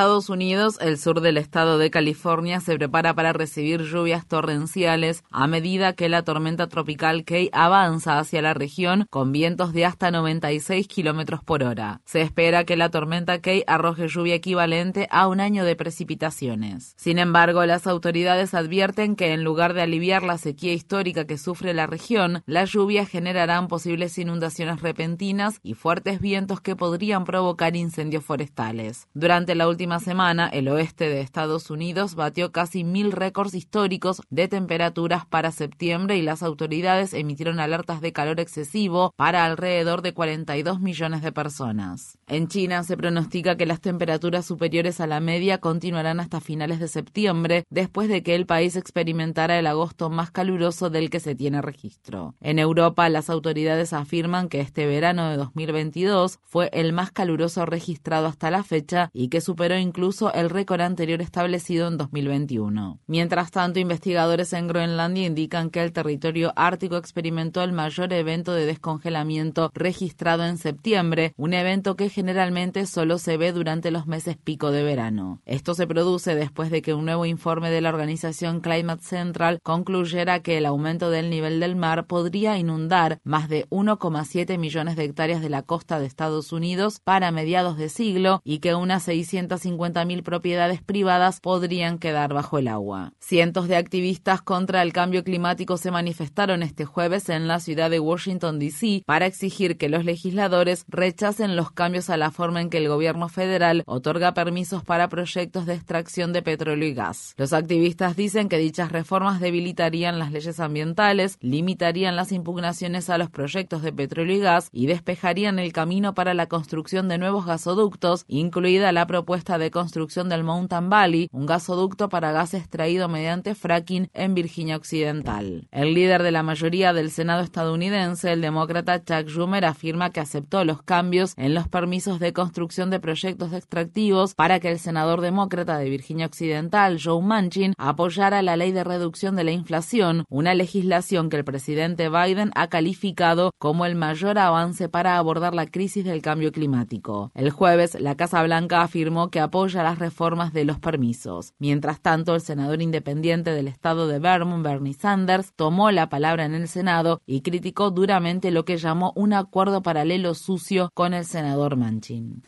Estados Unidos, el sur del estado de California se prepara para recibir lluvias torrenciales a medida que la tormenta tropical Kay avanza hacia la región con vientos de hasta 96 kilómetros por hora. Se espera que la tormenta Kay arroje lluvia equivalente a un año de precipitaciones. Sin embargo, las autoridades advierten que en lugar de aliviar la sequía histórica que sufre la región, las lluvias generarán posibles inundaciones repentinas y fuertes vientos que podrían provocar incendios forestales. Durante la última semana, el oeste de Estados Unidos batió casi mil récords históricos de temperaturas para septiembre y las autoridades emitieron alertas de calor excesivo para alrededor de 42 millones de personas. En China se pronostica que las temperaturas superiores a la media continuarán hasta finales de septiembre, después de que el país experimentara el agosto más caluroso del que se tiene registro. En Europa, las autoridades afirman que este verano de 2022 fue el más caluroso registrado hasta la fecha y que superó incluso el récord anterior establecido en 2021. Mientras tanto, investigadores en Groenlandia indican que el territorio ártico experimentó el mayor evento de descongelamiento registrado en septiembre, un evento que generalmente solo se ve durante los meses pico de verano. Esto se produce después de que un nuevo informe de la organización Climate Central concluyera que el aumento del nivel del mar podría inundar más de 1,7 millones de hectáreas de la costa de Estados Unidos para mediados de siglo y que unas 600 150.000 propiedades privadas podrían quedar bajo el agua. Cientos de activistas contra el cambio climático se manifestaron este jueves en la ciudad de Washington, D.C. para exigir que los legisladores rechacen los cambios a la forma en que el gobierno federal otorga permisos para proyectos de extracción de petróleo y gas. Los activistas dicen que dichas reformas debilitarían las leyes ambientales, limitarían las impugnaciones a los proyectos de petróleo y gas y despejarían el camino para la construcción de nuevos gasoductos, incluida la propuesta de construcción del Mountain Valley, un gasoducto para gas extraído mediante fracking en Virginia Occidental. El líder de la mayoría del Senado estadounidense, el demócrata Chuck Schumer, afirma que aceptó los cambios en los permisos de construcción de proyectos extractivos para que el senador demócrata de Virginia Occidental, Joe Manchin, apoyara la ley de reducción de la inflación, una legislación que el presidente Biden ha calificado como el mayor avance para abordar la crisis del cambio climático. El jueves, la Casa Blanca afirmó que apoya las reformas de los permisos. Mientras tanto, el senador independiente del estado de Vermont, Bernie Sanders, tomó la palabra en el Senado y criticó duramente lo que llamó un acuerdo paralelo sucio con el senador Manchin.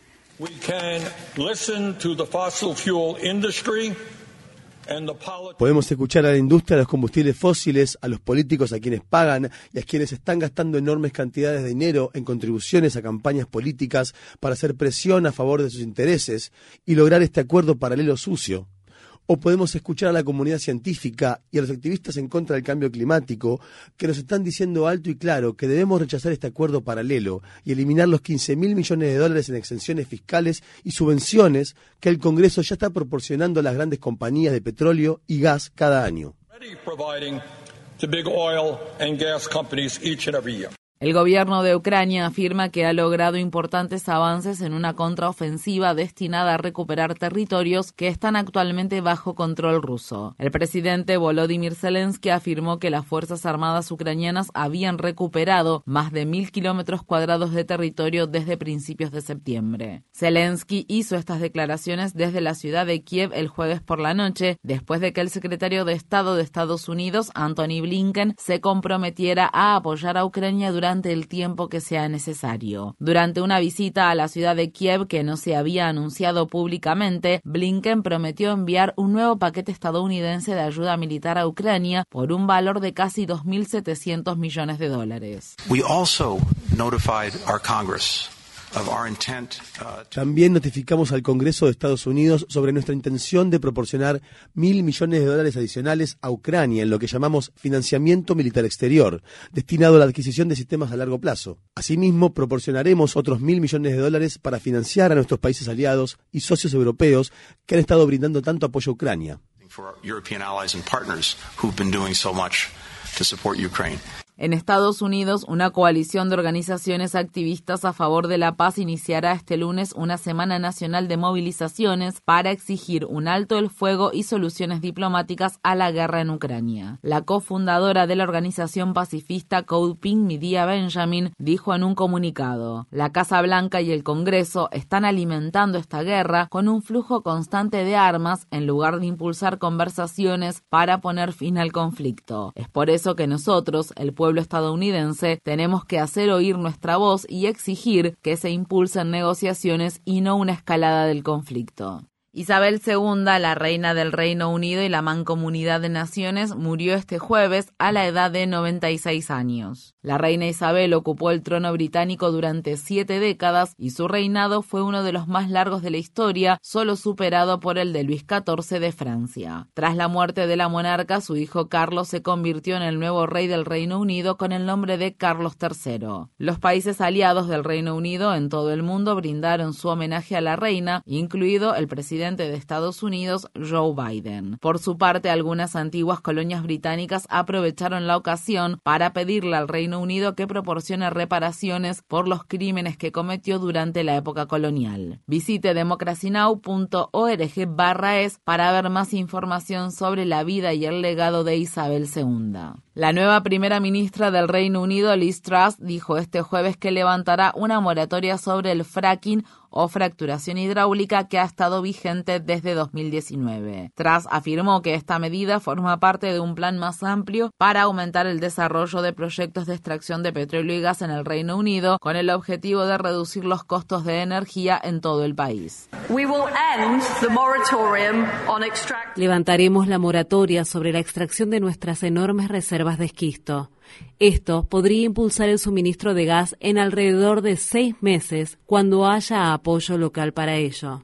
Podemos escuchar a la industria de los combustibles fósiles, a los políticos a quienes pagan y a quienes están gastando enormes cantidades de dinero en contribuciones a campañas políticas para hacer presión a favor de sus intereses y lograr este acuerdo paralelo sucio o podemos escuchar a la comunidad científica y a los activistas en contra del cambio climático que nos están diciendo alto y claro que debemos rechazar este acuerdo paralelo y eliminar los 15 mil millones de dólares en exenciones fiscales y subvenciones que el Congreso ya está proporcionando a las grandes compañías de petróleo y gas cada año. El gobierno de Ucrania afirma que ha logrado importantes avances en una contraofensiva destinada a recuperar territorios que están actualmente bajo control ruso. El presidente Volodymyr Zelensky afirmó que las Fuerzas Armadas ucranianas habían recuperado más de mil kilómetros cuadrados de territorio desde principios de septiembre. Zelensky hizo estas declaraciones desde la ciudad de Kiev el jueves por la noche, después de que el secretario de Estado de Estados Unidos, Anthony Blinken, se comprometiera a apoyar a Ucrania durante el tiempo que sea necesario. Durante una visita a la ciudad de Kiev que no se había anunciado públicamente, Blinken prometió enviar un nuevo paquete estadounidense de ayuda militar a Ucrania por un valor de casi 2.700 millones de dólares. We also notified our Congress También notificamos al Congreso de Estados Unidos sobre nuestra intención de proporcionar mil millones de dólares adicionales a Ucrania en lo que llamamos financiamiento militar exterior, destinado a la adquisición de sistemas a largo plazo. Asimismo, proporcionaremos otros mil millones de dólares para financiar a nuestros países aliados y socios europeos que han estado brindando tanto apoyo a Ucrania. En Estados Unidos, una coalición de organizaciones activistas a favor de la paz iniciará este lunes una semana nacional de movilizaciones para exigir un alto el fuego y soluciones diplomáticas a la guerra en Ucrania. La cofundadora de la organización pacifista Code Pink, Midia Benjamin, dijo en un comunicado: La Casa Blanca y el Congreso están alimentando esta guerra con un flujo constante de armas en lugar de impulsar conversaciones para poner fin al conflicto. Es por eso que nosotros, el pueblo estadounidense, tenemos que hacer oír nuestra voz y exigir que se impulsen negociaciones y no una escalada del conflicto. Isabel II, la reina del Reino Unido y la Mancomunidad de Naciones, murió este jueves a la edad de 96 años. La reina Isabel ocupó el trono británico durante siete décadas y su reinado fue uno de los más largos de la historia, solo superado por el de Luis XIV de Francia. Tras la muerte de la monarca, su hijo Carlos se convirtió en el nuevo rey del Reino Unido con el nombre de Carlos III. Los países aliados del Reino Unido en todo el mundo brindaron su homenaje a la reina, incluido el presidente de Estados Unidos, Joe Biden. Por su parte, algunas antiguas colonias británicas aprovecharon la ocasión para pedirle al Reino Unido que proporcione reparaciones por los crímenes que cometió durante la época colonial. Visite democracynow.org barra es para ver más información sobre la vida y el legado de Isabel II. La nueva primera ministra del Reino Unido, Liz Truss, dijo este jueves que levantará una moratoria sobre el fracking o fracturación hidráulica que ha estado vigente desde 2019. Tras afirmó que esta medida forma parte de un plan más amplio para aumentar el desarrollo de proyectos de extracción de petróleo y gas en el Reino Unido con el objetivo de reducir los costos de energía en todo el país. Levantaremos la moratoria sobre la extracción de nuestras enormes reservas de esquisto. Esto podría impulsar el suministro de gas en alrededor de seis meses cuando haya apoyo local para ello.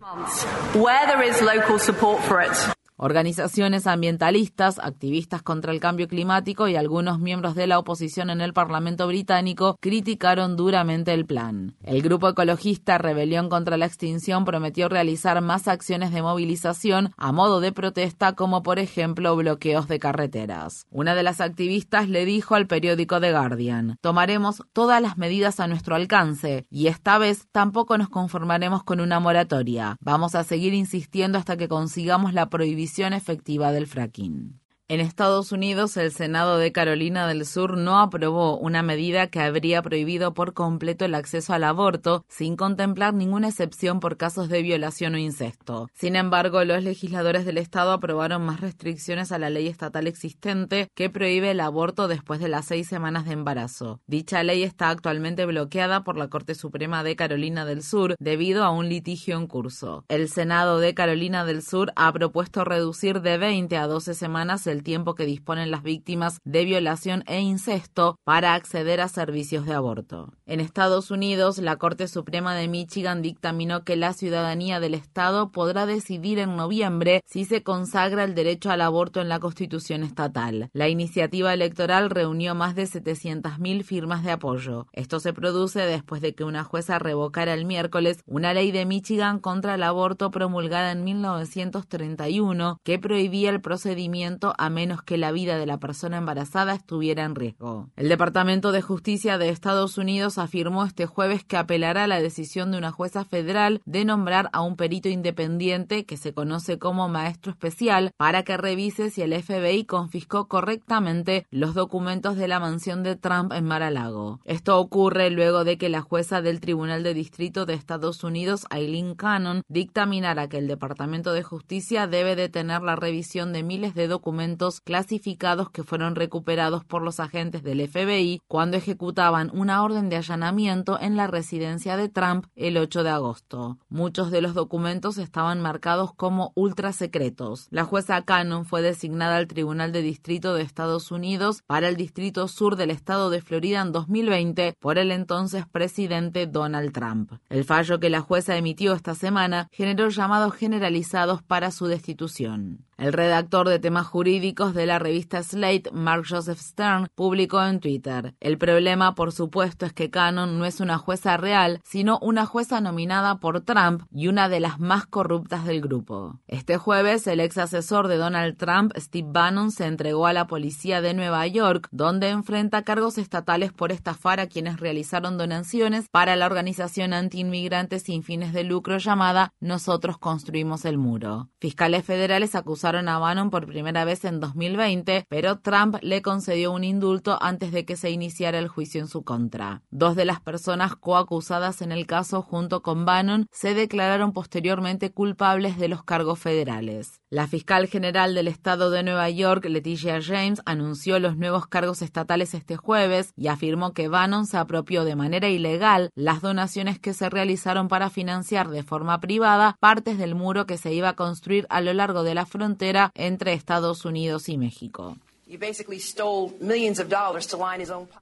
Organizaciones ambientalistas, activistas contra el cambio climático y algunos miembros de la oposición en el Parlamento británico criticaron duramente el plan. El grupo ecologista Rebelión contra la Extinción prometió realizar más acciones de movilización a modo de protesta como por ejemplo bloqueos de carreteras. Una de las activistas le dijo al periódico The Guardian, tomaremos todas las medidas a nuestro alcance y esta vez tampoco nos conformaremos con una moratoria. Vamos a seguir insistiendo hasta que consigamos la prohibición efectiva del fracking. En Estados Unidos, el Senado de Carolina del Sur no aprobó una medida que habría prohibido por completo el acceso al aborto, sin contemplar ninguna excepción por casos de violación o incesto. Sin embargo, los legisladores del Estado aprobaron más restricciones a la ley estatal existente que prohíbe el aborto después de las seis semanas de embarazo. Dicha ley está actualmente bloqueada por la Corte Suprema de Carolina del Sur debido a un litigio en curso. El Senado de Carolina del Sur ha propuesto reducir de 20 a 12 semanas el tiempo que disponen las víctimas de violación e incesto para acceder a servicios de aborto. En Estados Unidos, la Corte Suprema de Michigan dictaminó que la ciudadanía del Estado podrá decidir en noviembre si se consagra el derecho al aborto en la Constitución estatal. La iniciativa electoral reunió más de 700.000 firmas de apoyo. Esto se produce después de que una jueza revocara el miércoles una ley de Michigan contra el aborto promulgada en 1931 que prohibía el procedimiento a menos que la vida de la persona embarazada estuviera en riesgo. El Departamento de Justicia de Estados Unidos afirmó este jueves que apelará a la decisión de una jueza federal de nombrar a un perito independiente que se conoce como maestro especial para que revise si el FBI confiscó correctamente los documentos de la mansión de Trump en Mar-a-Lago. Esto ocurre luego de que la jueza del Tribunal de Distrito de Estados Unidos, Eileen Cannon, dictaminara que el Departamento de Justicia debe detener la revisión de miles de documentos documentos clasificados que fueron recuperados por los agentes del FBI cuando ejecutaban una orden de allanamiento en la residencia de Trump el 8 de agosto. Muchos de los documentos estaban marcados como ultra secretos. La jueza Cannon fue designada al Tribunal de Distrito de Estados Unidos para el Distrito Sur del Estado de Florida en 2020 por el entonces presidente Donald Trump. El fallo que la jueza emitió esta semana generó llamados generalizados para su destitución. El redactor de temas jurídicos de la revista Slate, Mark Joseph Stern, publicó en Twitter, el problema por supuesto es que Cannon no es una jueza real, sino una jueza nominada por Trump y una de las más corruptas del grupo. Este jueves, el ex asesor de Donald Trump, Steve Bannon, se entregó a la policía de Nueva York, donde enfrenta cargos estatales por estafar a quienes realizaron donaciones para la organización antiinmigrante sin fines de lucro llamada Nosotros Construimos el Muro. Fiscales federales acusaron a Bannon por primera vez en 2020, pero Trump le concedió un indulto antes de que se iniciara el juicio en su contra. Dos de las personas coacusadas en el caso junto con Bannon se declararon posteriormente culpables de los cargos federales. La fiscal general del estado de Nueva York, Leticia James, anunció los nuevos cargos estatales este jueves y afirmó que Bannon se apropió de manera ilegal las donaciones que se realizaron para financiar de forma privada partes del muro que se iba a construir a lo largo de la frontera entre Estados Unidos y México.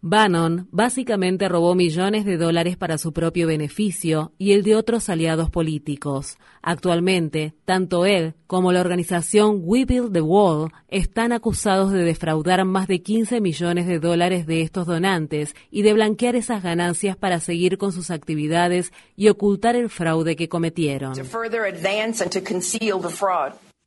Bannon básicamente robó millones de dólares para su propio beneficio y el de otros aliados políticos. Actualmente, tanto él como la organización We Build the Wall están acusados de defraudar más de 15 millones de dólares de estos donantes y de blanquear esas ganancias para seguir con sus actividades y ocultar el fraude que cometieron.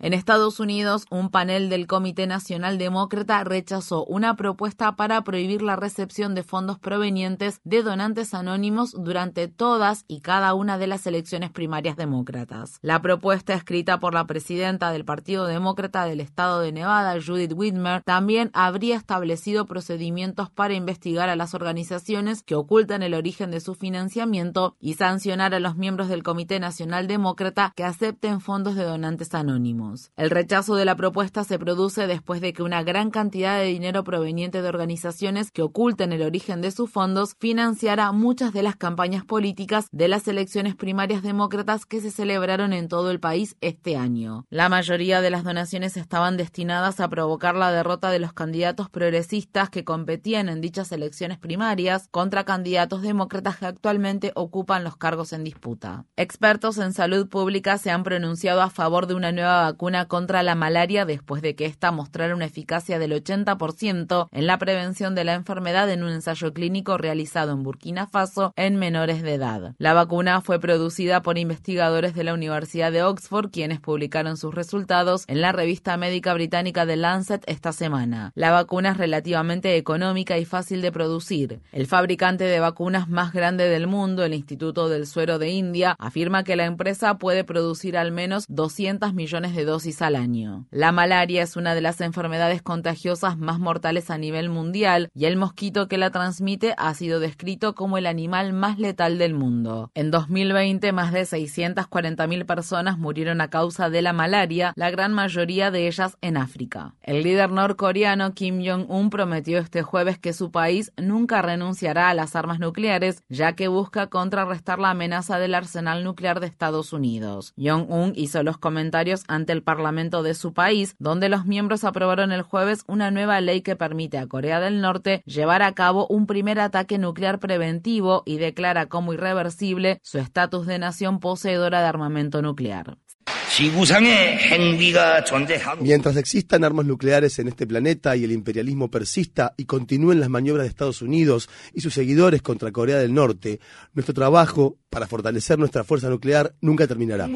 En Estados Unidos, un panel del Comité Nacional Demócrata rechazó una propuesta para prohibir la recepción de fondos provenientes de donantes anónimos durante todas y cada una de las elecciones primarias demócratas. La propuesta escrita por la presidenta del Partido Demócrata del Estado de Nevada, Judith Whitmer, también habría establecido procedimientos para investigar a las organizaciones que ocultan el origen de su financiamiento y sancionar a los miembros del Comité Nacional Demócrata que acepten fondos de donantes anónimos. El rechazo de la propuesta se produce después de que una gran cantidad de dinero proveniente de organizaciones que oculten el origen de sus fondos financiara muchas de las campañas políticas de las elecciones primarias demócratas que se celebraron en todo el país este año. La mayoría de las donaciones estaban destinadas a provocar la derrota de los candidatos progresistas que competían en dichas elecciones primarias contra candidatos demócratas que actualmente ocupan los cargos en disputa. Expertos en salud pública se han pronunciado a favor de una nueva vacuna vacuna contra la malaria después de que ésta mostrara una eficacia del 80% en la prevención de la enfermedad en un ensayo clínico realizado en Burkina Faso en menores de edad. La vacuna fue producida por investigadores de la Universidad de Oxford, quienes publicaron sus resultados en la revista médica británica The Lancet esta semana. La vacuna es relativamente económica y fácil de producir. El fabricante de vacunas más grande del mundo, el Instituto del Suero de India, afirma que la empresa puede producir al menos 200 millones de dosis al año. La malaria es una de las enfermedades contagiosas más mortales a nivel mundial y el mosquito que la transmite ha sido descrito como el animal más letal del mundo. En 2020, más de 640.000 personas murieron a causa de la malaria, la gran mayoría de ellas en África. El líder norcoreano Kim Jong-un prometió este jueves que su país nunca renunciará a las armas nucleares, ya que busca contrarrestar la amenaza del arsenal nuclear de Estados Unidos. Jong-un hizo los comentarios ante el Parlamento de su país, donde los miembros aprobaron el jueves una nueva ley que permite a Corea del Norte llevar a cabo un primer ataque nuclear preventivo y declara como irreversible su estatus de nación poseedora de armamento nuclear. Mientras existan armas nucleares en este planeta y el imperialismo persista y continúen las maniobras de Estados Unidos y sus seguidores contra Corea del Norte, nuestro trabajo para fortalecer nuestra fuerza nuclear nunca terminará.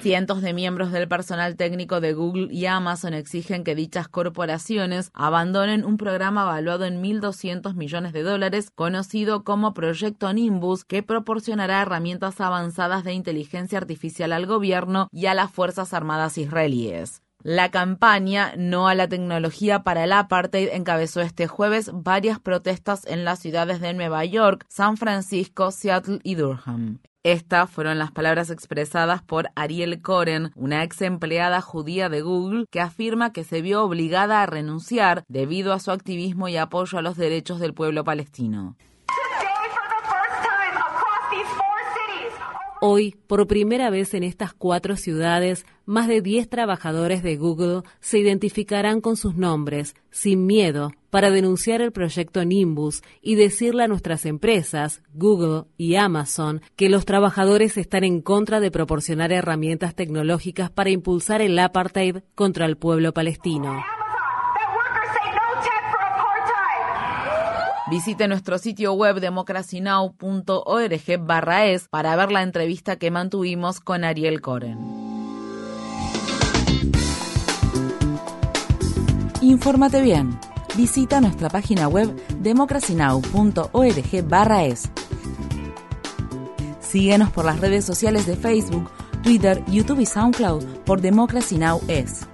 Cientos de miembros del personal técnico de Google y Amazon exigen que dichas corporaciones abandonen un programa valuado en 1.200 millones de dólares conocido como Proyecto Nimbus, que proporcionará herramientas avanzadas de inteligencia artificial al gobierno y a las Fuerzas Armadas israelíes. La campaña No a la tecnología para el apartheid encabezó este jueves varias protestas en las ciudades de Nueva York, San Francisco, Seattle y Durham. Estas fueron las palabras expresadas por Ariel Koren, una ex empleada judía de Google, que afirma que se vio obligada a renunciar debido a su activismo y apoyo a los derechos del pueblo palestino. Hoy, por primera vez en estas cuatro ciudades, más de 10 trabajadores de Google se identificarán con sus nombres, sin miedo, para denunciar el proyecto Nimbus y decirle a nuestras empresas, Google y Amazon, que los trabajadores están en contra de proporcionar herramientas tecnológicas para impulsar el apartheid contra el pueblo palestino. Visite nuestro sitio web democracynow.org barra es para ver la entrevista que mantuvimos con Ariel Coren. Infórmate bien. Visita nuestra página web democracynow.org barra es. Síguenos por las redes sociales de Facebook, Twitter, YouTube y SoundCloud por Democracy Now! es.